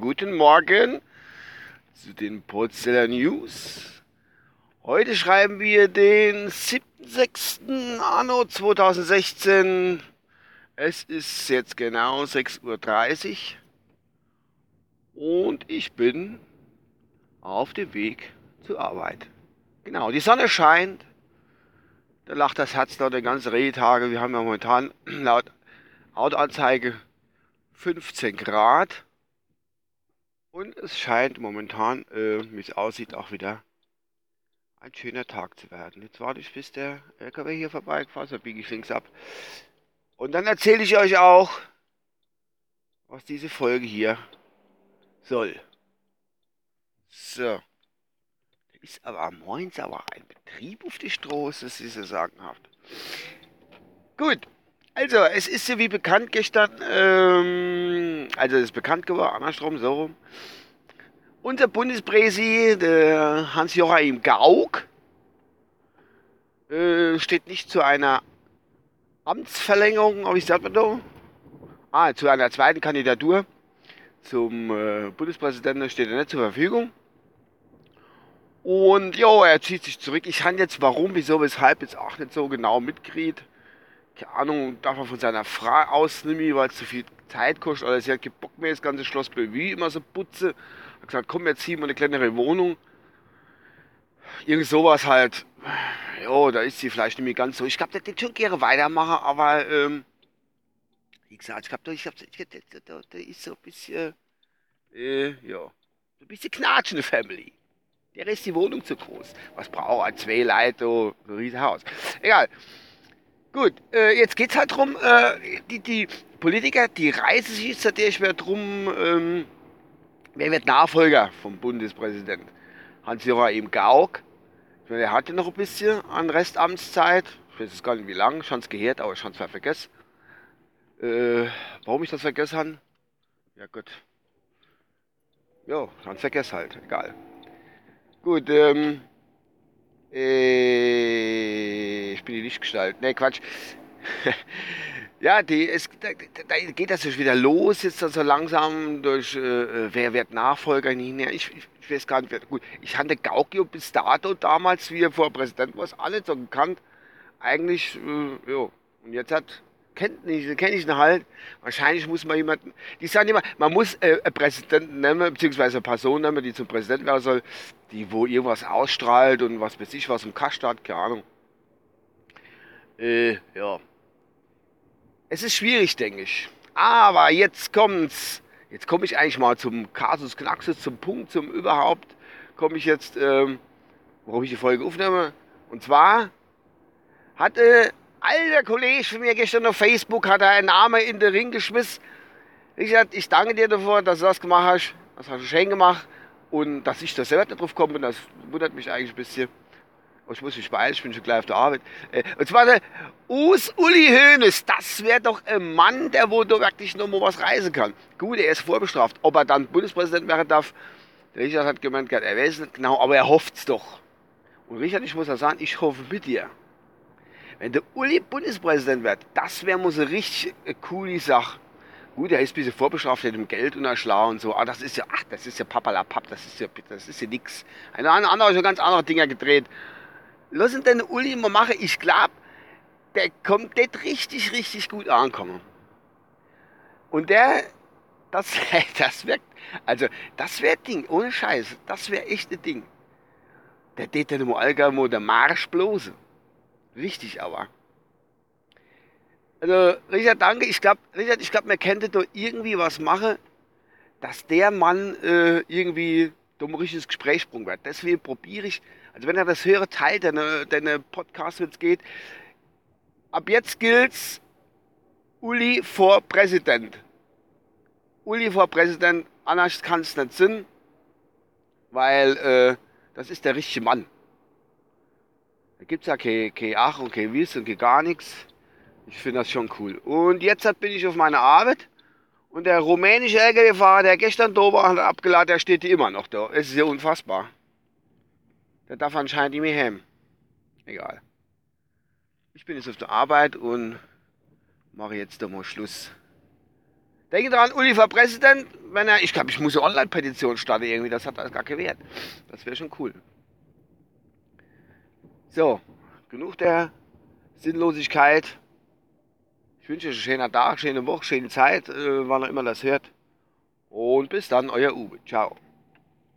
Guten Morgen zu den Porzeller News. Heute schreiben wir den 7.6. Anno 2016. Es ist jetzt genau 6.30 Uhr und ich bin auf dem Weg zur Arbeit. Genau, die Sonne scheint. Da lacht das Herz laut den ganzen Rehtage. Wir haben ja momentan laut Autoanzeige 15 Grad. Und es scheint momentan, äh, wie es aussieht, auch wieder ein schöner Tag zu werden. Jetzt warte ich, bis der LKW hier vorbeigefahren ist. Da biege ich links ab. Und dann erzähle ich euch auch, was diese Folge hier soll. So ist aber Moins aber ein Betrieb auf die Straße, das ist ja sagenhaft. Gut, also es ist ja wie bekannt gestern, ähm, also es ist bekannt geworden, andersrum, so rum. Unser Bundespräsident, der Hans-Joachim Gauck, äh, steht nicht zu einer Amtsverlängerung, aber ich sag mal ah, zu einer zweiten Kandidatur zum äh, Bundespräsidenten steht er nicht zur Verfügung. Und ja, er zieht sich zurück. Ich habe jetzt warum, wieso, weshalb jetzt auch nicht so genau mitkriegt. Keine Ahnung, darf er von seiner Frau ausnehmen, weil es zu viel Zeit kostet. Oder sie hat Bock mehr, das ganze Schloss Bellevue immer so putze. Hat gesagt, komm, jetzt ziehen wir eine kleinere Wohnung. Irgend sowas halt. Ja, da ist sie vielleicht nicht mehr ganz so. Ich glaube, der schon gerne weitermachen, aber ähm, wie gesagt, ich glaube, ich glaub, der, der ist so ein bisschen, äh, ja, so ein bisschen knatschende Family. Der ist die Wohnung zu groß. Was braucht er? Zwei Leute, ein riesiges Haus. Egal. Gut, äh, jetzt geht es halt darum, äh, die, die, Politiker, die reißen sich jetzt natürlich mehr drum, ähm, wer wird Nachfolger vom Bundespräsidenten? Hans-Joachim Gauck. Ich meine, er hatte noch ein bisschen an Restamtszeit. Ich weiß jetzt gar nicht wie lange, schon es gehört, aber ich schon zwar vergessen. Äh, warum ich das vergessen habe? Ja gut. Ja, schon vergessen halt, egal. Gut, ähm. Äh, ich bin die Lichtgestalt. Ne, Quatsch. ja, die, es, da, da, geht das jetzt wieder los, jetzt so langsam durch, äh, wer wird Nachfolger hinher. Ich, ich, ich, weiß gar nicht, wer, gut. Ich hatte Gaukio bis dato damals, wie er vor Präsident war, alle so gekannt. Eigentlich, äh, ja. Und jetzt hat kennt nicht, kenne ich ihn halt. Wahrscheinlich muss man jemanden, die sagen immer, man muss äh, einen Präsidenten nehmen, beziehungsweise eine Person nehmen, die zum Präsidenten werden soll, die wo irgendwas ausstrahlt und was weiß ich, was im Kasten hat, keine Ahnung. Äh, ja. Es ist schwierig, denke ich. Aber jetzt kommt's. Jetzt komme ich eigentlich mal zum Kasus Knaxus, zum Punkt, zum überhaupt, komme ich jetzt, ähm, warum ich die Folge aufnehme. Und zwar hatte alter Kollege von mir gestern auf Facebook hat er einen Namen in den Ring geschmissen. Ich sagte, ich danke dir dafür, dass du das gemacht hast. Das hast du schön gemacht. Und dass ich da selber nicht drauf komme, das wundert mich eigentlich ein bisschen. Ich muss mich beeilen, ich bin schon gleich auf der Arbeit. Äh, und zwar der Us Uli Hoeneß. Das wäre doch ein Mann, der wo da wirklich noch mal was reisen kann. Gut, er ist vorbestraft. Ob er dann Bundespräsident werden darf, der Richard hat gemeint, er weiß es nicht genau, aber er hofft es doch. Und Richard, ich muss ja sagen, ich hoffe mit dir. Wenn der Uli Bundespräsident wird, das wäre mal so richtig eine coole Sache. Gut, er ist ein bisschen vorbestraft mit dem Geld und der und so. Aber das ist ja, ach, das ist ja papalapap, das ist ja, das ist ja nix. Ein anderer hat schon ganz andere Dinge gedreht. Lass ihn den Uli mal machen. Ich glaube, der kommt dort richtig, richtig gut ankommen. Und der, das, das wirkt, also, das wäre Ding, ohne Scheiß, das wäre echt ein Ding. Der tät dann mal allgemein der Marsch bloße. Wichtig aber. Also, Richard, danke. Ich glaube, Richard, ich glaube, man könnte da irgendwie was machen, dass der Mann äh, irgendwie dumm richtiges Gesprächssprung wird. Deswegen probiere ich, also wenn er das höhere teilt, deine, deine Podcast, wenn es geht, ab jetzt gilt's Uli vor Präsident. Uli vor Präsident, anders kann es nicht sein, weil äh, das ist der richtige Mann. Da gibt es ja kein, kein Ach und kein Wiss und kein gar nichts. Ich finde das schon cool. Und jetzt bin ich auf meiner Arbeit und der rumänische LKW-Fahrer, der gestern da war, hat abgeladen, der steht immer noch da. Es ist ja unfassbar. Der darf anscheinend nicht mehr heim. Egal. Ich bin jetzt auf der Arbeit und mache jetzt mal Schluss. Denke dran, Uli Präsident, wenn er, ich glaube, ich muss eine Online-Petition starten irgendwie, das hat alles gar keinen Wert. Das wäre schon cool. So, genug der Sinnlosigkeit. Ich wünsche euch einen schönen Tag, schöne Woche, schöne Zeit, äh, wann ihr immer das hört. Und bis dann, euer Uwe. Ciao.